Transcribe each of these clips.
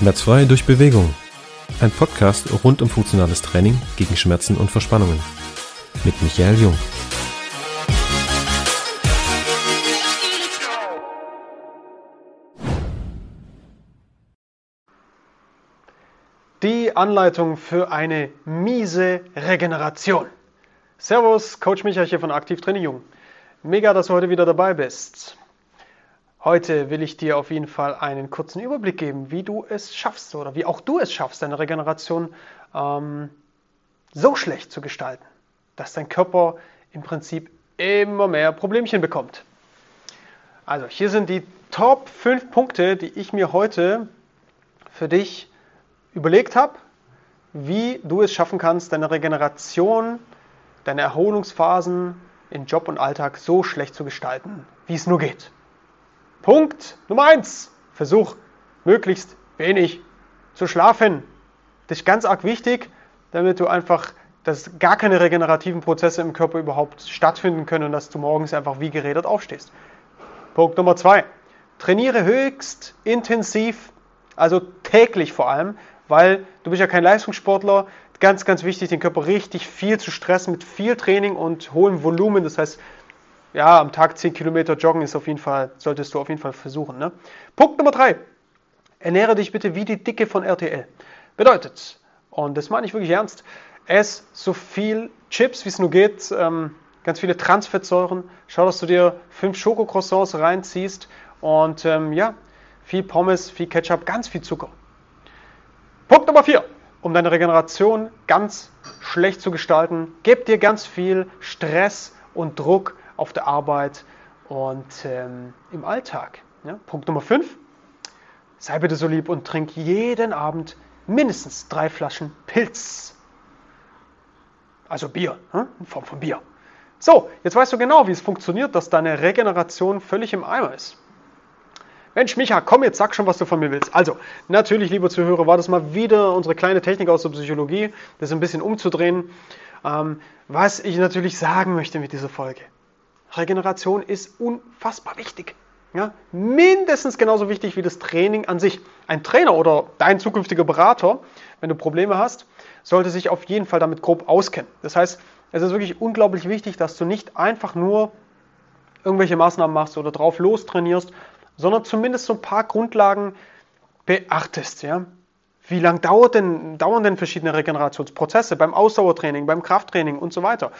Schmerzfrei durch Bewegung. Ein Podcast rund um funktionales Training gegen Schmerzen und Verspannungen. Mit Michael Jung. Die Anleitung für eine miese Regeneration. Servus, Coach Michael hier von Aktiv Training Jung. Mega, dass du heute wieder dabei bist. Heute will ich dir auf jeden Fall einen kurzen Überblick geben, wie du es schaffst oder wie auch du es schaffst, deine Regeneration ähm, so schlecht zu gestalten, dass dein Körper im Prinzip immer mehr Problemchen bekommt. Also hier sind die Top 5 Punkte, die ich mir heute für dich überlegt habe, wie du es schaffen kannst, deine Regeneration, deine Erholungsphasen in Job und Alltag so schlecht zu gestalten, wie es nur geht. Punkt Nummer eins: Versuch möglichst wenig zu schlafen. Das ist ganz arg wichtig, damit du einfach, dass gar keine regenerativen Prozesse im Körper überhaupt stattfinden können und dass du morgens einfach wie geredet aufstehst. Punkt Nummer zwei: Trainiere höchst intensiv, also täglich vor allem, weil du bist ja kein Leistungssportler. Ganz, ganz wichtig, den Körper richtig viel zu stressen mit viel Training und hohem Volumen. Das heißt, ja, am Tag 10 Kilometer joggen ist auf jeden Fall, solltest du auf jeden Fall versuchen. Ne? Punkt Nummer 3. Ernähre dich bitte wie die Dicke von RTL. Bedeutet, und das meine ich wirklich ernst, ess so viel Chips, wie es nur geht, ähm, ganz viele Transfettsäuren. Schau, dass du dir fünf Schokocroissants reinziehst und ähm, ja, viel Pommes, viel Ketchup, ganz viel Zucker. Punkt Nummer 4. Um deine Regeneration ganz schlecht zu gestalten, gib dir ganz viel Stress und Druck auf der Arbeit und ähm, im Alltag. Ja? Punkt Nummer 5. Sei bitte so lieb und trink jeden Abend mindestens drei Flaschen Pilz. Also Bier, hm? in Form von Bier. So, jetzt weißt du genau, wie es funktioniert, dass deine Regeneration völlig im Eimer ist. Mensch, Micha, komm jetzt, sag schon, was du von mir willst. Also, natürlich, liebe Zuhörer, war das mal wieder unsere kleine Technik aus der Psychologie, das ein bisschen umzudrehen. Ähm, was ich natürlich sagen möchte mit dieser Folge. Regeneration ist unfassbar wichtig. Ja? Mindestens genauso wichtig wie das Training an sich. Ein Trainer oder dein zukünftiger Berater, wenn du Probleme hast, sollte sich auf jeden Fall damit grob auskennen. Das heißt, es ist wirklich unglaublich wichtig, dass du nicht einfach nur irgendwelche Maßnahmen machst oder drauf los trainierst, sondern zumindest so ein paar Grundlagen beachtest. Ja? Wie lange denn, dauern denn verschiedene Regenerationsprozesse beim Ausdauertraining, beim Krafttraining und so weiter?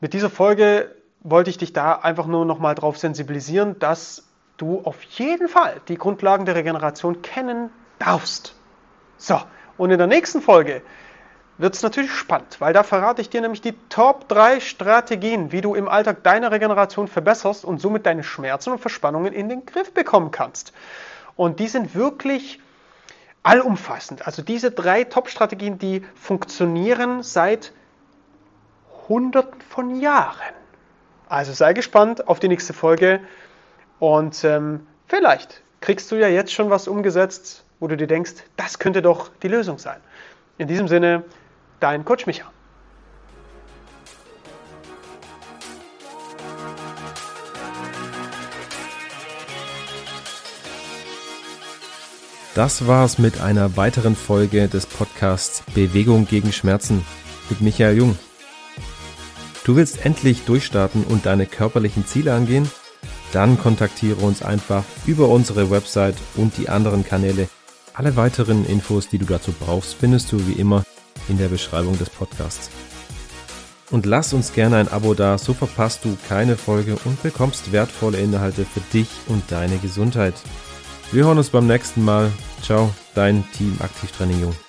Mit dieser Folge wollte ich dich da einfach nur noch mal darauf sensibilisieren, dass du auf jeden Fall die Grundlagen der Regeneration kennen darfst. So, und in der nächsten Folge wird es natürlich spannend, weil da verrate ich dir nämlich die Top 3 Strategien, wie du im Alltag deine Regeneration verbesserst und somit deine Schmerzen und Verspannungen in den Griff bekommen kannst. Und die sind wirklich allumfassend. Also diese drei Top-Strategien, die funktionieren seit Hunderten von Jahren. Also sei gespannt auf die nächste Folge und ähm, vielleicht kriegst du ja jetzt schon was umgesetzt, wo du dir denkst, das könnte doch die Lösung sein. In diesem Sinne, dein Coach Micha. Das war's mit einer weiteren Folge des Podcasts Bewegung gegen Schmerzen mit Michael Jung. Du willst endlich durchstarten und deine körperlichen Ziele angehen? Dann kontaktiere uns einfach über unsere Website und die anderen Kanäle. Alle weiteren Infos, die du dazu brauchst, findest du wie immer in der Beschreibung des Podcasts. Und lass uns gerne ein Abo da, so verpasst du keine Folge und bekommst wertvolle Inhalte für dich und deine Gesundheit. Wir hören uns beim nächsten Mal. Ciao, dein Team Aktivtraining Jung.